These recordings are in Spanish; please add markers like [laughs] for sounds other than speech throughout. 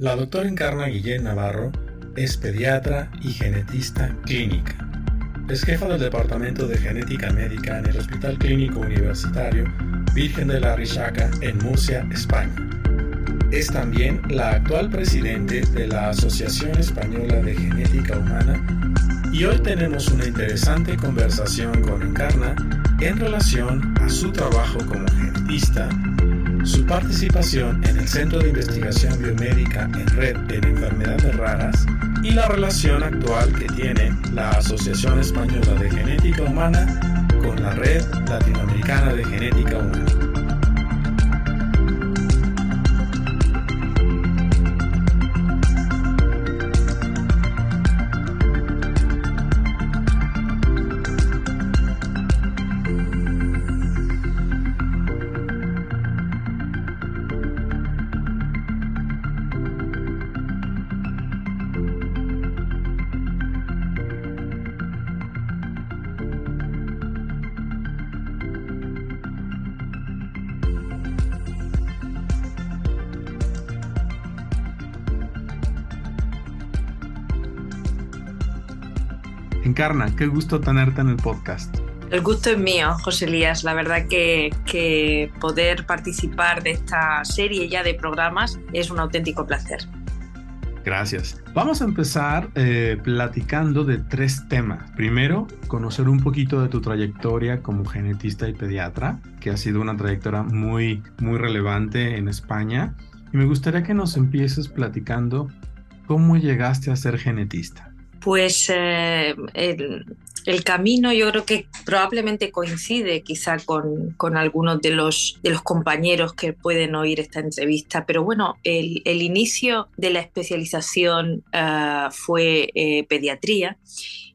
La doctora Encarna Guillén Navarro es pediatra y genetista clínica. Es jefa del Departamento de Genética Médica en el Hospital Clínico Universitario Virgen de la Risaca en Murcia, España. Es también la actual presidente de la Asociación Española de Genética Humana y hoy tenemos una interesante conversación con Encarna en relación a su trabajo como genetista, su participación en el Centro de Investigación Biomédica en Red en Enfermedades Raras y la relación actual que tiene la Asociación Española de Genética Humana con la Red Latinoamericana de Genética Humana. Encarna, qué gusto tenerte en el podcast. El gusto es mío, José Elías. La verdad que, poder participar de esta serie ya de programas es un auténtico placer. Gracias. Vamos a empezar eh, platicando de tres temas. Primero, conocer un poquito de tu trayectoria como genetista y pediatra, que ha sido una trayectoria muy, muy relevante en España. Y me gustaría que nos empieces platicando cómo llegaste a ser genetista pues eh, el, camino yo creo que probablemente coincide quizá con, algunos de los, compañeros que pueden oír esta entrevista, pero bueno, el, inicio de la especialización eh, fue eh, pediatría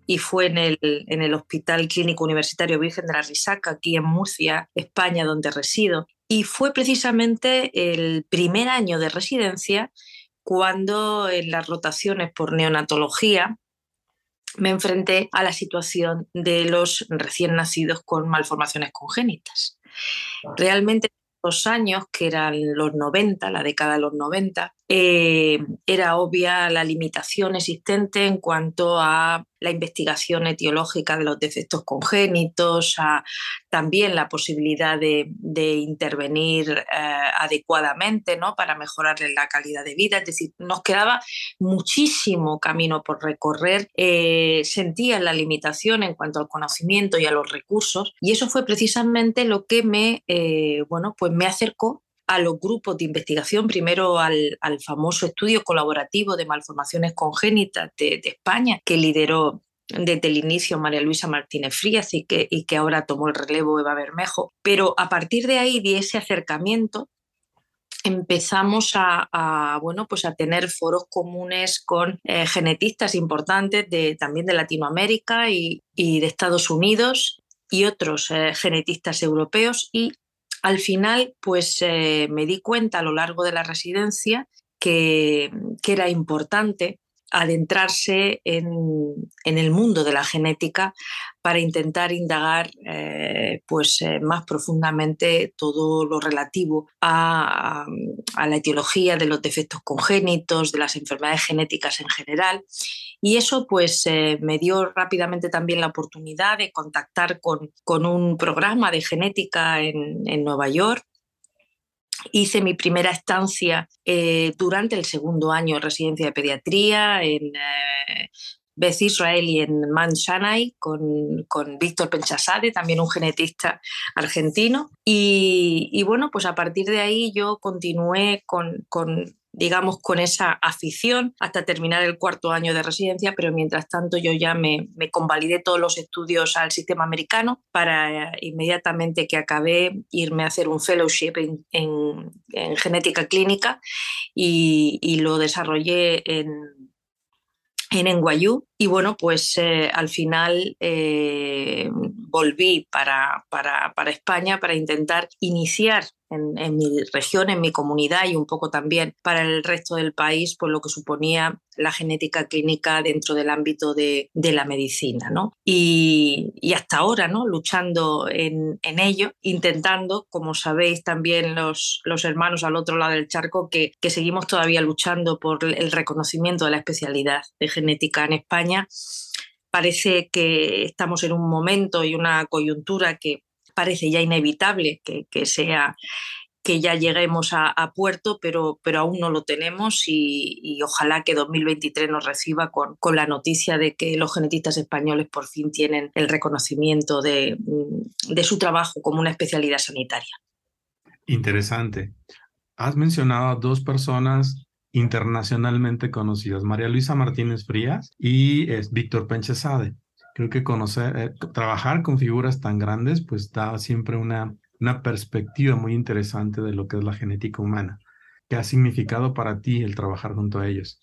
y fue en el, en el Hospital Clínico Universitario Virgen de la Risaca, aquí en Murcia, España, donde resido. Y fue precisamente el primer año de residencia cuando en las rotaciones por neonatología me enfrenté a la situación de los recién nacidos con malformaciones congénitas. Realmente años, que eran los 90, la década de los 90, eh, era obvia la limitación existente en cuanto a la investigación etiológica de los defectos congénitos, a también la posibilidad de, intervenir eh, adecuadamente ¿no? para mejorar la calidad de vida. Es decir, nos quedaba muchísimo camino por recorrer. Eh, sentía la limitación en cuanto al conocimiento y a los recursos y eso fue precisamente lo que me, bueno, pues me acercó a los grupos de investigación, primero al, famoso estudio colaborativo de malformaciones congénitas de, España, que lideró desde el inicio María Luisa Martínez Frías y que, y que ahora tomó el relevo Eva Bermejo. Pero a partir de ahí, de ese acercamiento, empezamos a, bueno, pues a tener foros comunes con eh, genetistas importantes de, también de Latinoamérica y, de Estados Unidos y otros eh, genetistas europeos y al final, pues eh, me di cuenta a lo largo de la residencia que, era importante adentrarse en, el mundo de la genética para intentar indagar eh, pues, eh, más profundamente todo lo relativo a, la etiología de los defectos congénitos, de las enfermedades genéticas en general. Y eso pues, eh, me dio rápidamente también la oportunidad de contactar con, un programa de genética en, en Nueva York Hice mi primera estancia durante el segundo año de residencia de pediatría en Beth Israel y en Man con, con Víctor Penchasade, también un genetista argentino. Y, bueno, pues a partir de ahí yo continué con, con digamos, con esa afición hasta terminar el cuarto año de residencia, pero mientras tanto yo ya me, me convalidé todos los estudios al sistema americano para inmediatamente que acabé irme a hacer un fellowship en, en, genética clínica y, y, lo desarrollé en, en NYU y bueno, pues eh, al final eh, volví para, para, España para intentar iniciar en, en, mi región, en mi comunidad y un poco también para el resto del país, por lo que suponía la genética clínica dentro del ámbito de, de la medicina. ¿no? Y, y, hasta ahora, ¿no? luchando en, en, ello, intentando, como sabéis también los, los hermanos al otro lado del charco, que, que seguimos todavía luchando por el reconocimiento de la especialidad de genética en España. Parece que estamos en un momento y una coyuntura que parece ya inevitable que, sea que ya lleguemos a, puerto, pero, pero, aún no lo tenemos y, ojalá que 2023 nos reciba con, con, la noticia de que los genetistas españoles por fin tienen el reconocimiento de, de su trabajo como una especialidad sanitaria. Interesante. Has mencionado a dos personas internacionalmente conocidas, María Luisa Martínez Frías y es Víctor Penchesade. Creo que conocer, eh, trabajar con figuras tan grandes, pues da siempre una, una perspectiva muy interesante de lo que es la genética humana. ¿Qué ha significado para ti el trabajar junto a ellos?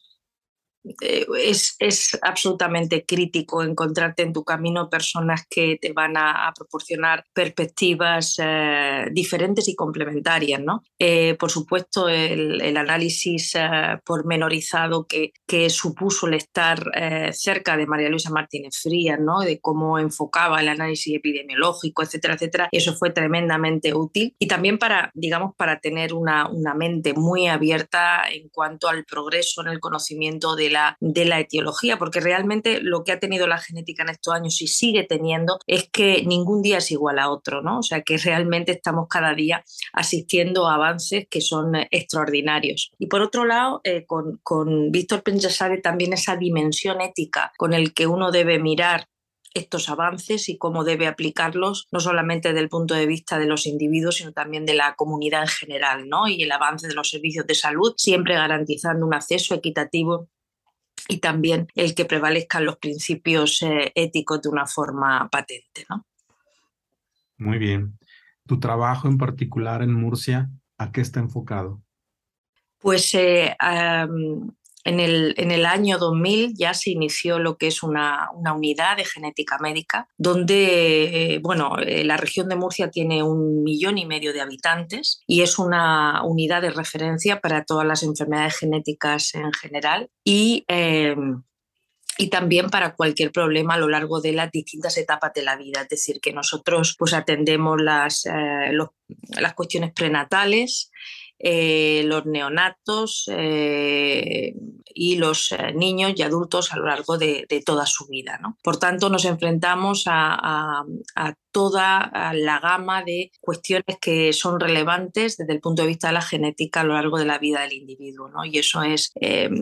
Eh, es, es, absolutamente crítico encontrarte en tu camino personas que te van a, a proporcionar perspectivas eh, diferentes y complementarias. ¿no? Eh, por supuesto, el, el análisis eh, pormenorizado que, que, supuso el estar eh, cerca de María Luisa Martínez Frías, ¿no? de cómo enfocaba el análisis epidemiológico, etcétera, etcétera, eso fue tremendamente útil. Y también para, digamos, para tener una, una mente muy abierta en cuanto al progreso en el conocimiento de la, de la etiología, porque realmente lo que ha tenido la genética en estos años y sigue teniendo es que ningún día es igual a otro, ¿no? O sea, que realmente estamos cada día asistiendo a avances que son extraordinarios. Y por otro lado, eh, con, con Víctor Penchasade también esa dimensión ética con el que uno debe mirar estos avances y cómo debe aplicarlos, no solamente desde el punto de vista de los individuos, sino también de la comunidad en general, ¿no? Y el avance de los servicios de salud, siempre garantizando un acceso equitativo y también el que prevalezcan los principios eh, éticos de una forma patente. ¿no? Muy bien. ¿Tu trabajo en particular en Murcia, a qué está enfocado? Pues eh, um, en, el, en el, año 2000 ya se inició lo que es una, una unidad de genética médica, donde, eh, bueno, eh, la región de Murcia tiene un millón y medio de habitantes y es una unidad de referencia para todas las enfermedades genéticas en general y, eh, y también para cualquier problema a lo largo de las distintas etapas de la vida. Es decir, que nosotros pues, atendemos las, eh, los, las cuestiones prenatales, eh, los neonatos eh, y los eh, niños y adultos a lo largo de, toda su vida. Por tanto, nos enfrentamos a, toda la gama de cuestiones que son relevantes desde el punto de vista de la genética a lo largo de la vida del individuo. ¿no? Y eso es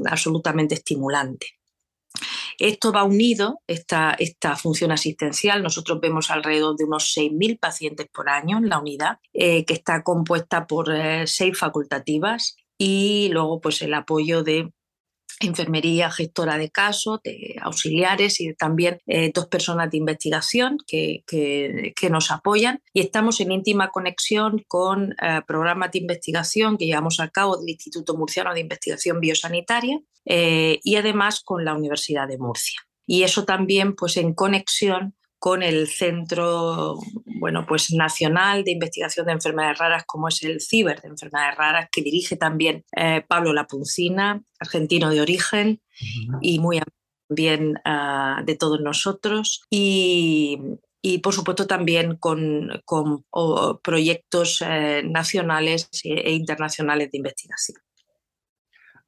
absolutamente estimulante. Esto va unido, esta, esta función asistencial. Nosotros vemos alrededor de unos 6.000 pacientes por año en la unidad, eh, que está compuesta por eh, seis facultativas y luego pues el apoyo de enfermería, gestora de casos, de auxiliares y también eh, dos personas de investigación que, que, nos apoyan y estamos en íntima conexión con eh, programas de investigación que llevamos a cabo del Instituto Murciano de Investigación Biosanitaria eh, y además con la Universidad de Murcia. Y eso también pues en conexión con el Centro bueno, pues, Nacional de Investigación de Enfermedades Raras, como es el CIBER de Enfermedades Raras, que dirige también eh, Pablo Lapuncina, argentino de origen uh -huh. y muy bien uh, de todos nosotros. Y, y por supuesto también con, con o, proyectos eh, nacionales e internacionales de investigación.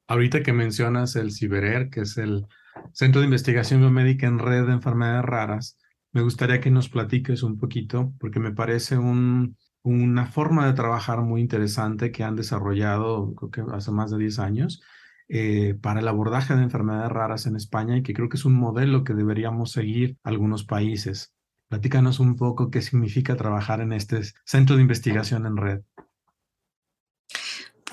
Ahorita que mencionas el CIBERER, que es el Centro de Investigación Biomédica en Red de Enfermedades Raras, me gustaría que nos platiques un poquito, porque me parece un, una forma de trabajar muy interesante que han desarrollado, creo que hace más de 10 años, eh, para el abordaje de enfermedades raras en España y que creo que es un modelo que deberíamos seguir algunos países. Platícanos un poco qué significa trabajar en este centro de investigación en red.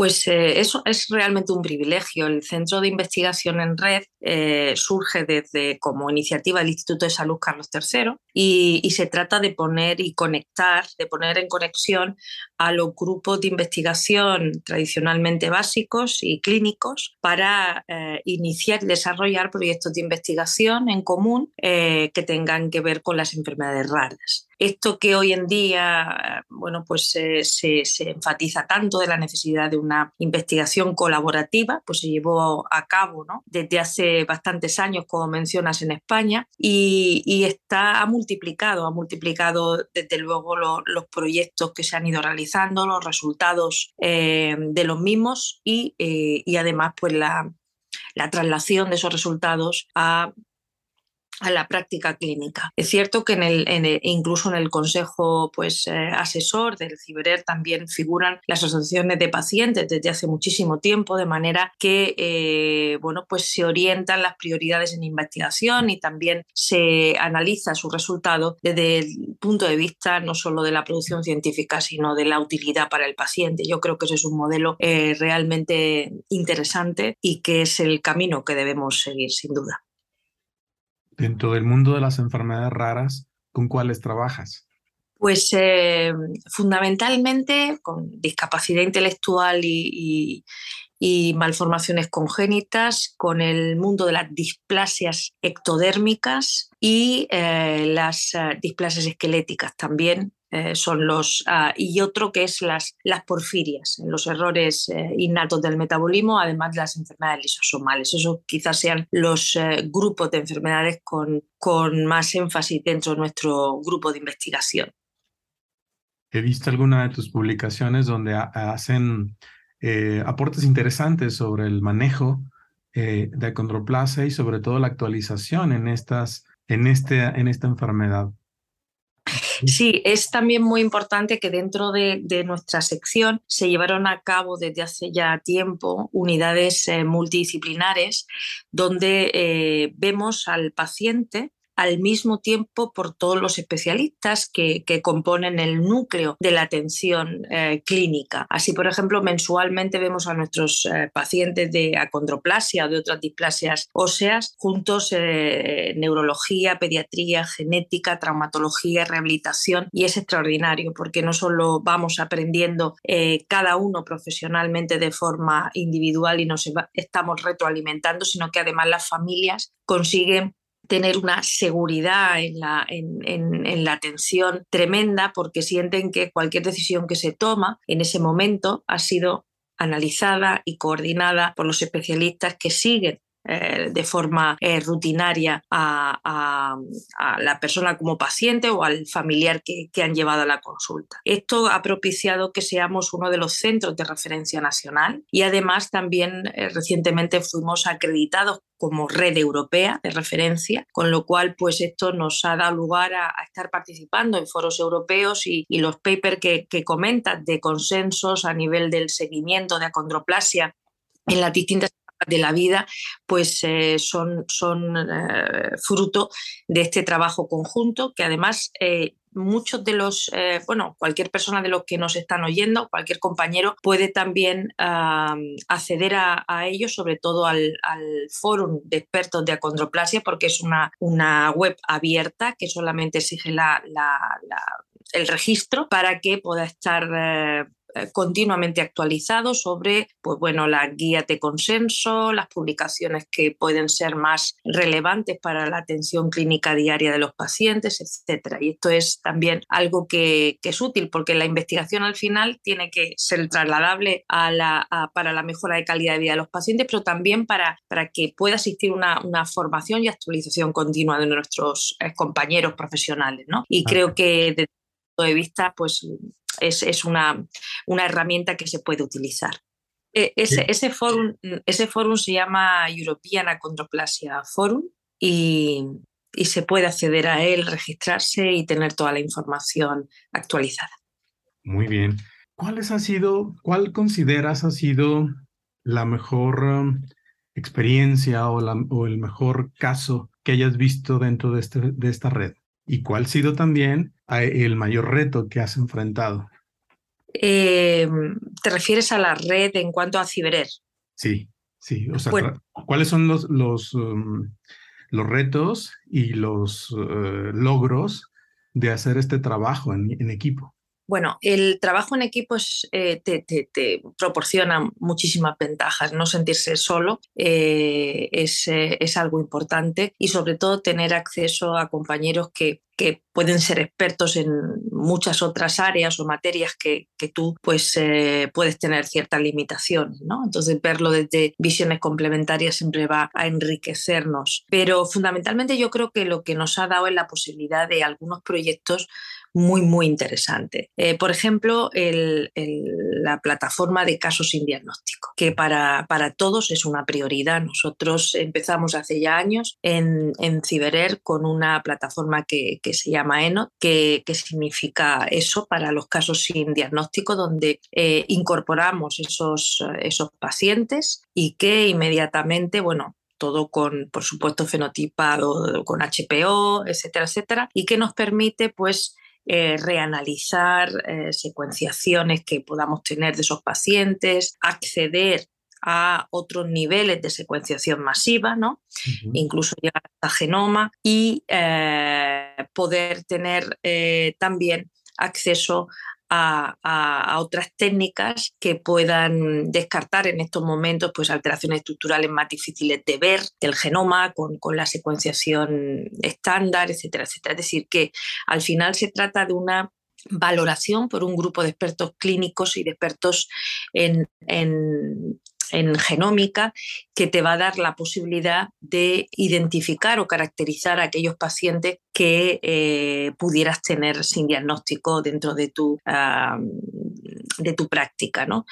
Pues eh, eso es realmente un privilegio. El Centro de Investigación en Red eh, surge desde como iniciativa del Instituto de Salud Carlos III y, se trata de poner y conectar, de poner en conexión a los grupos de investigación tradicionalmente básicos y clínicos para eh, iniciar y desarrollar proyectos de investigación en común que tengan que ver con las enfermedades raras. Esto que hoy en día, bueno, pues se, enfatiza tanto de la necesidad de una investigación colaborativa, pues se llevó a cabo ¿no? desde hace bastantes años, como mencionas, en España, y, está, ha multiplicado, ha multiplicado desde luego los proyectos que se han ido realizando, los resultados eh, de los mismos y, eh, y además pues la, la traslación de esos resultados a a la práctica clínica. Es cierto que incluso en el consejo pues, eh, asesor del CIBERER también figuran las asociaciones de pacientes desde hace muchísimo tiempo, de manera que eh, bueno, pues se orientan las prioridades en investigación y también se analiza su resultado desde el punto de vista no solo de la producción científica, sino de la utilidad para el paciente. Yo creo que ese es un modelo eh, realmente interesante y que es el camino que debemos seguir, sin duda dentro del mundo de las enfermedades raras, ¿con cuáles trabajas? Pues eh, fundamentalmente con discapacidad intelectual y, malformaciones congénitas, con el mundo de las displasias ectodérmicas y eh, las eh, displasias esqueléticas también, eh, son los, ah, y otro que es las, las porfirias, los errores eh, innatos del metabolismo, además de las enfermedades lisosomales. Esos quizás sean los eh, grupos de enfermedades con, con más énfasis dentro de nuestro grupo de investigación. He visto alguna de tus publicaciones donde hacen aportes interesantes sobre el manejo de acondroplasia y sobre todo la actualización en, estas, en, este, en esta enfermedad. Sí, es también muy importante que dentro de, nuestra sección se llevaron a cabo desde hace ya tiempo unidades eh, multidisciplinares donde eh, vemos al paciente al mismo tiempo por todos los especialistas que, componen el núcleo de la atención eh, clínica. Así, por ejemplo, mensualmente vemos a nuestros eh, pacientes de acondroplasia o de otras displasias óseas juntos eh, neurología, pediatría, genética, traumatología, rehabilitación y es extraordinario porque no solo vamos aprendiendo cada uno profesionalmente de forma individual y nos estamos retroalimentando, sino que además las familias consiguen tener una seguridad en la, en, la atención tremenda porque sienten que cualquier decisión que se toma en ese momento ha sido analizada y coordinada por los especialistas que siguen de forma eh, rutinaria a, la persona como paciente o al familiar que, han llevado a la consulta. Esto ha propiciado que seamos uno de los centros de referencia nacional y además también eh, recientemente fuimos acreditados como red europea de referencia, con lo cual pues esto nos ha dado lugar a, estar participando en foros europeos y, los papers que, que de consensos a nivel del seguimiento de acondroplasia en las distintas de la vida, pues eh, son, son eh, fruto de este trabajo conjunto que además eh, muchos de los, bueno, cualquier persona de los que nos están oyendo, cualquier compañero puede también acceder a, ello, sobre todo al, al foro de expertos de acondroplasia, porque es una, una web abierta que solamente exige la, el registro para que pueda estar continuamente actualizado sobre pues bueno, las guías de consenso, las publicaciones que pueden ser más relevantes para la atención clínica diaria de los pacientes, etc. Y esto es también algo que, es útil porque la investigación al final tiene que ser trasladable a la, para la mejora de calidad de vida de los pacientes, pero también para, para que pueda existir una, una formación y actualización continua de nuestros eh, compañeros profesionales. ¿no? Y creo que desde el punto de vista, pues es, una, una, herramienta que se puede utilizar. E, ese, ese, forum, ese forum se llama European Achondroplasia Forum y, y se puede acceder a él, registrarse y tener toda la información actualizada. Muy bien. ¿Cuál ha sido, cuál consideras ha sido la mejor um, experiencia o, la, o, el mejor caso que hayas visto dentro de, este, de esta red? ¿Y cuál ha sido también el mayor reto que has enfrentado? Eh, ¿Te refieres a la red en cuanto a Ciberer? Sí, sí. O sea, ¿cuáles son los, los, um, los retos y los uh, logros de hacer este trabajo en, equipo? Bueno, el trabajo en equipo eh, te, proporciona muchísimas ventajas. No sentirse solo eh, es, eh, es, algo importante y sobre todo tener acceso a compañeros que, pueden ser expertos en muchas otras áreas o materias que, tú pues, puedes tener ciertas limitaciones. ¿no? Entonces, verlo desde visiones complementarias siempre va a enriquecernos. Pero fundamentalmente yo creo que lo que nos ha dado es la posibilidad de algunos proyectos muy, muy interesante. Eh, por ejemplo, la plataforma de casos sin diagnóstico, que para, para, todos es una prioridad. Nosotros empezamos hace ya años en, en Ciberer con una plataforma que, que se llama ENOT, que, que, significa eso para los casos sin diagnóstico, donde eh, incorporamos esos, esos pacientes y que inmediatamente, bueno, todo con, por supuesto, fenotipado, con HPO, etcétera, etcétera, y que nos permite, pues, eh, reanalizar eh, secuenciaciones que podamos tener de esos pacientes, acceder a otros niveles de secuenciación masiva, ¿no? incluso llegar hasta genoma y eh, poder tener también acceso a, otras técnicas que puedan descartar en estos momentos pues, alteraciones estructurales más difíciles de ver del genoma con, con la secuenciación estándar, etcétera, etcétera. Es decir, que al final se trata de una valoración por un grupo de expertos clínicos y de expertos en, en, en genómica que te va a dar la posibilidad de identificar o caracterizar a aquellos pacientes que eh, pudieras tener sin diagnóstico dentro de tu, de tu práctica. ¿no?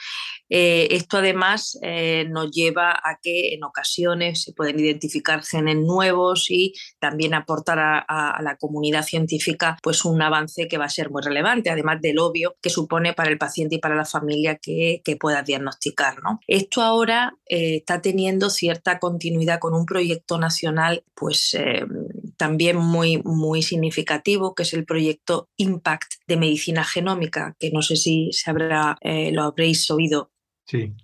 Eh, esto además eh, nos lleva a que en ocasiones se pueden identificar genes nuevos y también aportar a, la comunidad científica pues, un avance que va a ser muy relevante, además del obvio que supone para el paciente y para la familia que, que pueda diagnosticar. ¿no? Esto ahora está teniendo cierta continuidad con un proyecto nacional pues, también muy, muy significativo, que es el proyecto Impact de Medicina Genómica, que no sé si se habrá, eh, lo habréis oído. Sí.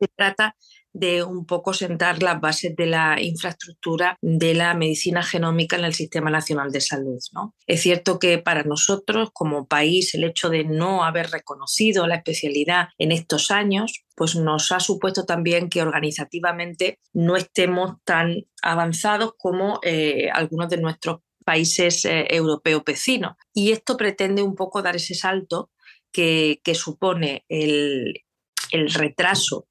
Se trata de un poco sentar las bases de la infraestructura de la medicina genómica en el Sistema Nacional de Salud. ¿no? Es cierto que para nosotros como país el hecho de no haber reconocido la especialidad en estos años pues nos ha supuesto también que organizativamente no estemos tan avanzados como eh, algunos de nuestros países eh, europeos vecinos. Y esto pretende un poco dar ese salto que, supone el, retraso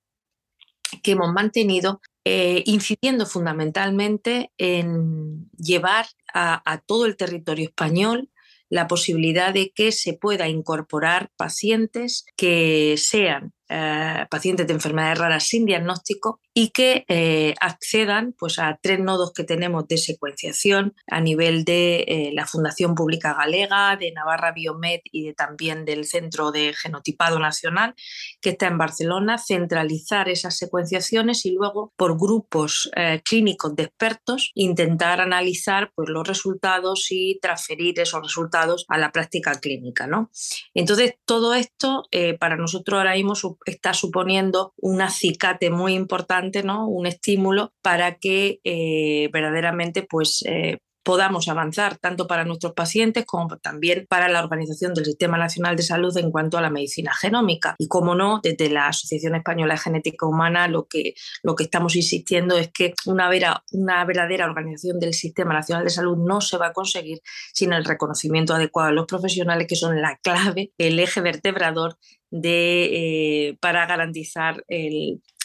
que hemos mantenido, eh, incidiendo fundamentalmente en llevar a, todo el territorio español la posibilidad de que se pueda incorporar pacientes que sean eh, pacientes de enfermedades raras sin diagnóstico y que eh, accedan pues, a tres nodos que tenemos de secuenciación a nivel de eh, la Fundación Pública Galega, de Navarra Biomed y de, también del Centro de Genotipado Nacional, que está en Barcelona, centralizar esas secuenciaciones y luego por grupos clínicos de expertos intentar analizar pues, los resultados y transferir esos resultados a la práctica clínica. ¿no? Entonces, todo esto para nosotros ahora mismo está suponiendo un acicate muy importante ¿no? un estímulo para que eh, verdaderamente pues, eh, podamos avanzar tanto para nuestros pacientes como también para la organización del Sistema Nacional de Salud en cuanto a la medicina genómica. Y como no, desde la Asociación Española de Genética Humana lo que, lo que estamos insistiendo es que una, vera, una verdadera organización del Sistema Nacional de Salud no se va a conseguir sin el reconocimiento adecuado de los profesionales que son la clave, el eje vertebrador de, eh, para garantizar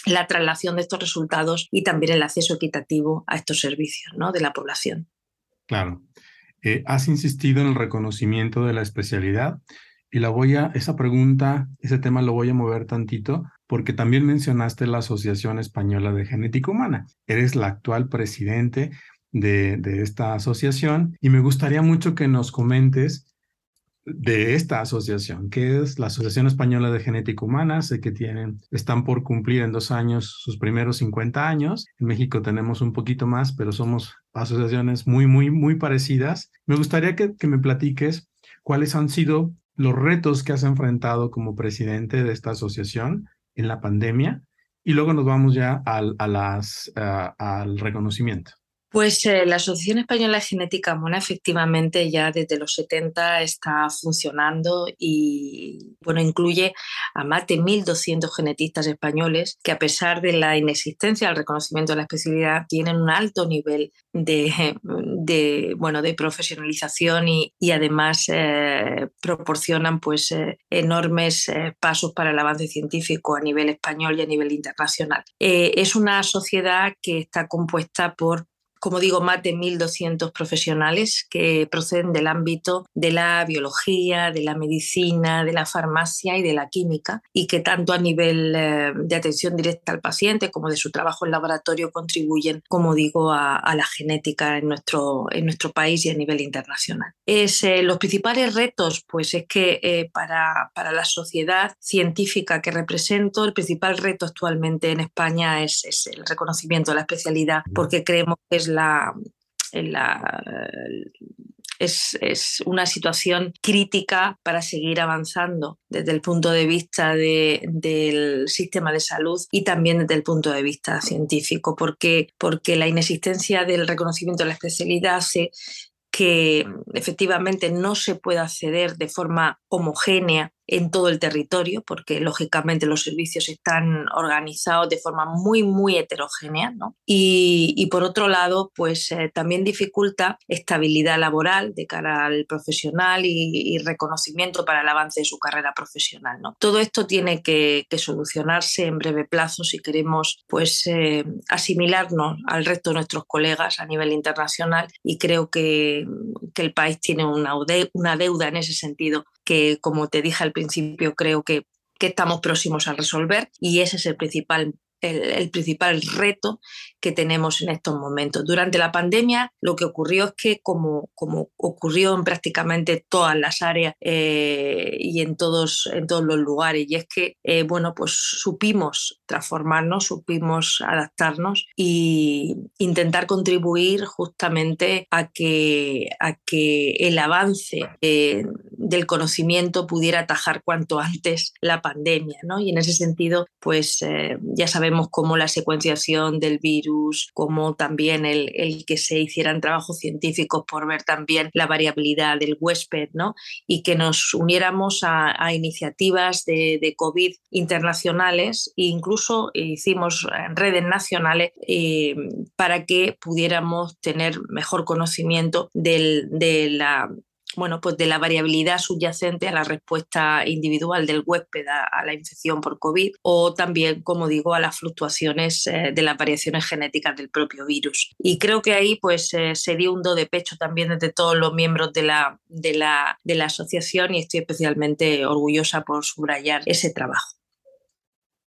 la traslación de estos resultados y también el acceso equitativo a estos servicios ¿no? de la población. Claro. Eh, has insistido en el reconocimiento de la especialidad y la voy a, esa pregunta, ese tema lo voy a mover tantito porque también mencionaste la Asociación Española de Genética Humana. Eres la actual presidente de, de esta asociación y me gustaría mucho que nos comentes de esta asociación, que es la Asociación Española de Genética Humana. Sé que tienen, están por cumplir en dos años sus primeros 50 años. En México tenemos un poquito más, pero somos asociaciones muy, muy, muy parecidas. Me gustaría que, me platiques cuáles han sido los retos que has enfrentado como presidente de esta asociación en la pandemia y luego nos vamos ya al, al reconocimiento. Pues eh, la Asociación Española de Genética Humana efectivamente ya desde los 70 está funcionando y bueno, incluye a más de 1.200 genetistas españoles que a pesar de la inexistencia del reconocimiento de la especialidad tienen un alto nivel de, bueno, de profesionalización y, y además eh, proporcionan pues eh, enormes pasos para el avance científico a nivel español y a nivel internacional. es una sociedad que está compuesta por como digo, más de 1.200 profesionales que proceden del ámbito de la biología, de la medicina, de la farmacia y de la química, y que tanto a nivel eh, de atención directa al paciente como de su trabajo en laboratorio contribuyen, como digo, a, la genética en nuestro, en nuestro país y a nivel internacional. Es, eh, los principales retos, pues es que eh, para, para, la sociedad científica que represento, el principal reto actualmente en España es, es el reconocimiento de la especialidad, porque creemos que es es, una situación crítica para seguir avanzando desde el punto de vista del sistema de salud y también desde el punto de vista científico, porque, porque la inexistencia del reconocimiento de la especialidad hace que efectivamente no se pueda acceder de forma homogénea en todo el territorio, porque lógicamente los servicios están organizados de forma muy, muy heterogénea. ¿no? Y, por otro lado, pues eh, también dificulta estabilidad laboral de cara al profesional y, reconocimiento para el avance de su carrera profesional. ¿no? Todo esto tiene que, solucionarse en breve plazo si queremos pues, eh, asimilarnos al resto de nuestros colegas a nivel internacional y creo que, que el país tiene una, una deuda en ese sentido que, como te dije al principio, creo que, que estamos próximos a resolver y ese es el principal el, principal reto que tenemos en estos momentos. Durante la pandemia lo que ocurrió es que, como, como ocurrió en prácticamente todas las áreas eh, y en todos, en todos los lugares, y es que, eh, bueno, pues supimos transformarnos, supimos adaptarnos e intentar contribuir justamente a que, a que el avance eh, del conocimiento pudiera atajar cuanto antes la pandemia, ¿no? Y en ese sentido, pues ya sabemos como la secuenciación del virus, como también el, el, que se hicieran trabajos científicos por ver también la variabilidad del huésped, ¿no? Y que nos uniéramos a, iniciativas de, de, COVID internacionales e incluso hicimos redes nacionales eh, para que pudiéramos tener mejor conocimiento del, de la bueno, pues de la variabilidad subyacente a la respuesta individual del huésped a, la infección por COVID o también, como digo, a las fluctuaciones eh, de las variaciones genéticas del propio virus. Y creo que ahí pues eh, se dio un do de pecho también desde todos los miembros de la, de, la, de la asociación y estoy especialmente orgullosa por subrayar ese trabajo.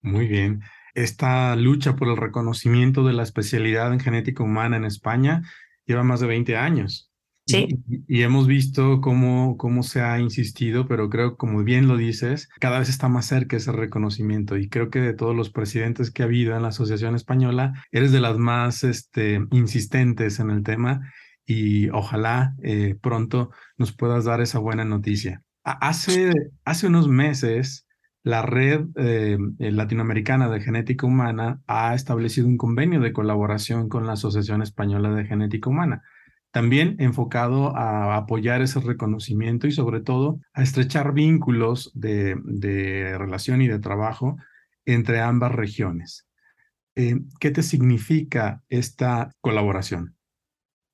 Muy bien. Esta lucha por el reconocimiento de la especialidad en genética humana en España lleva más de 20 años. Sí. Y, hemos visto cómo, cómo se ha insistido, pero creo, como bien lo dices, cada vez está más cerca ese reconocimiento. Y creo que de todos los presidentes que ha habido en la Asociación Española, eres de las más este, insistentes en el tema y ojalá eh, pronto nos puedas dar esa buena noticia. Hace, hace unos meses, la red eh, latinoamericana de genética humana ha establecido un convenio de colaboración con la Asociación Española de Genética Humana también enfocado a apoyar ese reconocimiento y sobre todo a estrechar vínculos de, relación y de trabajo entre ambas regiones. Eh, ¿Qué te significa esta colaboración?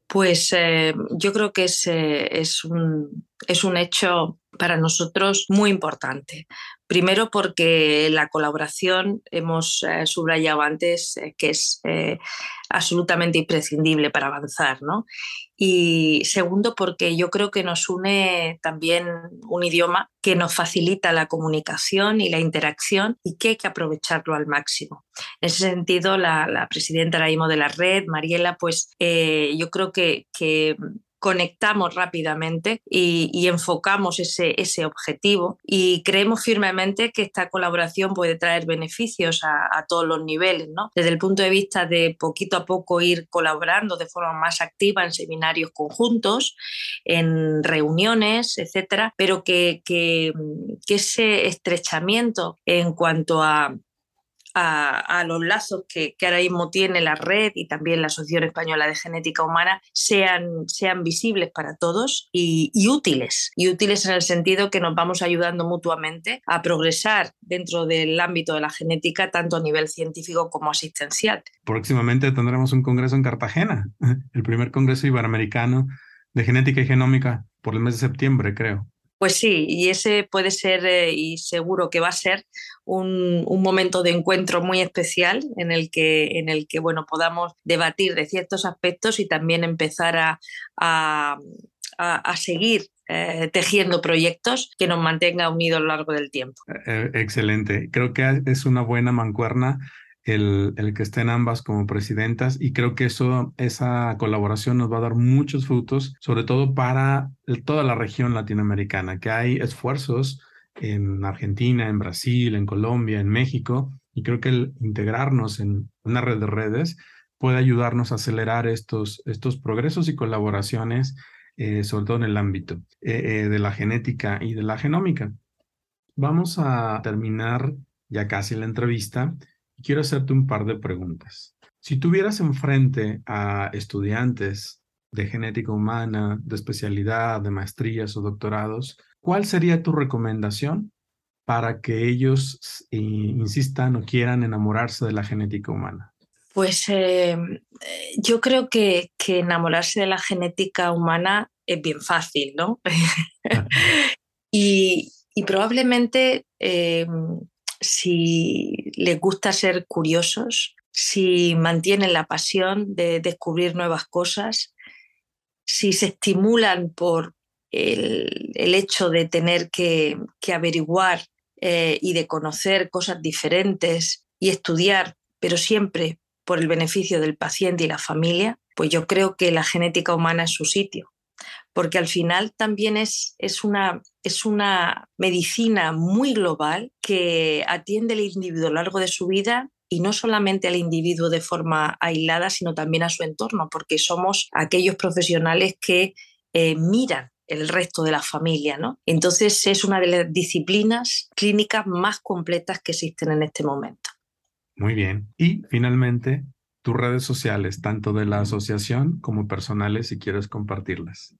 Pues eh, yo creo que es, eh, es, un, es un hecho para nosotros muy importante. Primero porque la colaboración, hemos subrayado antes, que es absolutamente imprescindible para avanzar. ¿no? Y segundo, porque yo creo que nos une también un idioma que nos facilita la comunicación y la interacción y que hay que aprovecharlo al máximo. En ese sentido, la, presidenta ahora de la red, Mariela, pues eh, yo creo que, que conectamos rápidamente y, enfocamos ese, objetivo y creemos firmemente que esta colaboración puede traer beneficios a, todos los niveles, ¿no? desde el punto de vista de poquito a poco ir colaborando de forma más activa en seminarios conjuntos, en reuniones, etcétera, pero que ese estrechamiento en cuanto a a, los lazos que, ahora mismo tiene la red y también la Asociación Española de Genética Humana sean, sean visibles para todos y, útiles. Y útiles en el sentido que nos vamos ayudando mutuamente a progresar dentro del ámbito de la genética, tanto a nivel científico como asistencial. Próximamente tendremos un congreso en Cartagena, [laughs] el primer congreso iberoamericano de genética y genómica por el mes de septiembre, creo. Pues sí, y ese puede ser, eh, y seguro que va a ser, un, momento de encuentro muy especial en el que, en el que bueno, podamos debatir de ciertos aspectos y también empezar a, a, seguir eh, tejiendo proyectos que nos mantengan unidos a lo largo del tiempo. Eh, excelente. Creo que es una buena mancuerna el, que estén ambas como presidentas y creo que eso, esa colaboración nos va a dar muchos frutos, sobre todo para toda la región latinoamericana, que hay esfuerzos en Argentina, en Brasil, en Colombia, en México, y creo que el integrarnos en una red de redes puede ayudarnos a acelerar estos, estos progresos y colaboraciones, eh, sobre todo en el ámbito eh, eh, de la genética y de la genómica. Vamos a terminar ya casi la entrevista quiero hacerte un par de preguntas. Si tuvieras enfrente a estudiantes de genética humana, de especialidad, de maestrías o doctorados, ¿cuál sería tu recomendación para que ellos eh, insistan o quieran enamorarse de la genética humana? Pues em, yo creo que, enamorarse de la genética humana es bien fácil, ¿no? [laughs] y, probablemente em, si les gusta ser curiosos, si mantienen la pasión de descubrir nuevas cosas, si se estimulan por el, hecho de tener que, averiguar eh, y de conocer cosas diferentes y estudiar, pero siempre por el beneficio del paciente y la familia, pues yo creo que la genética humana es su sitio porque al final también es, es, una, es una medicina muy global que atiende al individuo a lo largo de su vida y no solamente al individuo de forma aislada, sino también a su entorno, porque somos aquellos profesionales que eh, miran el resto de la familia, ¿no? Entonces es una de las disciplinas clínicas más completas que existen en este momento. Muy bien. Y finalmente, tus redes sociales, tanto de la asociación como personales, si quieres compartirlas.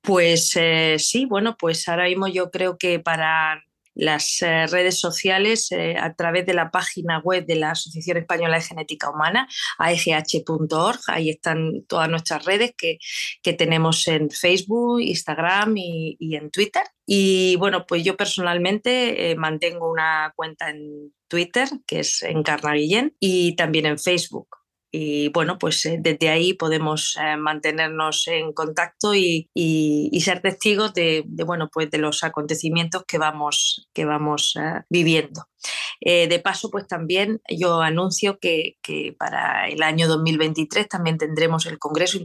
Pues eh, sí, bueno, pues ahora mismo yo creo que para las eh, redes sociales eh, a través de la página web de la Asociación Española de Genética Humana, aegh.org. Ahí están todas nuestras redes que, tenemos en Facebook, Instagram y, en Twitter. Y bueno, pues yo personalmente mantengo una cuenta en Twitter, que es Encarna Guillén, y también en Facebook y bueno, pues eh, desde ahí podemos eh, mantenernos en contacto y, ser testigos de, bueno, pues de los acontecimientos que vamos, que vamos eh, viviendo. de paso, pues también yo anuncio que, para el año 2023 también tendremos el Congreso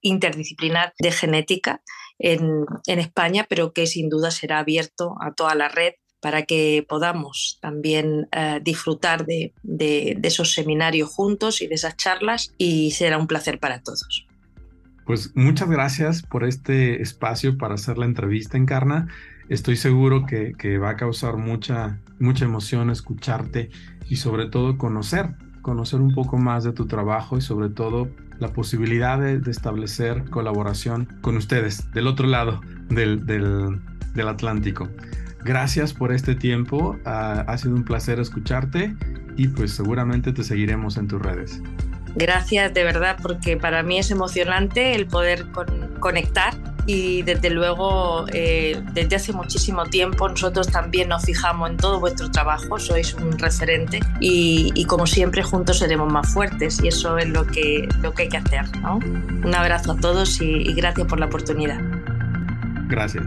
Interdisciplinar de Genética en, en España, pero que sin duda será abierto a toda la red para que podamos también eh, disfrutar de, esos seminarios juntos y de esas charlas y será un placer para todos. Pues muchas gracias por este espacio para hacer la entrevista, Encarna. Estoy seguro que, va a causar mucha, mucha emoción escucharte y sobre todo conocer, conocer un poco más de tu trabajo y sobre todo la posibilidad de, establecer colaboración con ustedes del otro lado del, del Atlántico. Gracias por este tiempo, ha sido un placer escucharte y pues seguramente te seguiremos en tus redes. Gracias de verdad porque para mí es emocionante el poder conectar y desde luego eh, desde hace muchísimo tiempo nosotros también nos fijamos en todo vuestro trabajo, sois un referente y, como siempre juntos seremos más fuertes y eso es lo que, lo que hay que hacer. Un abrazo a todos y gracias por la oportunidad. Gracias.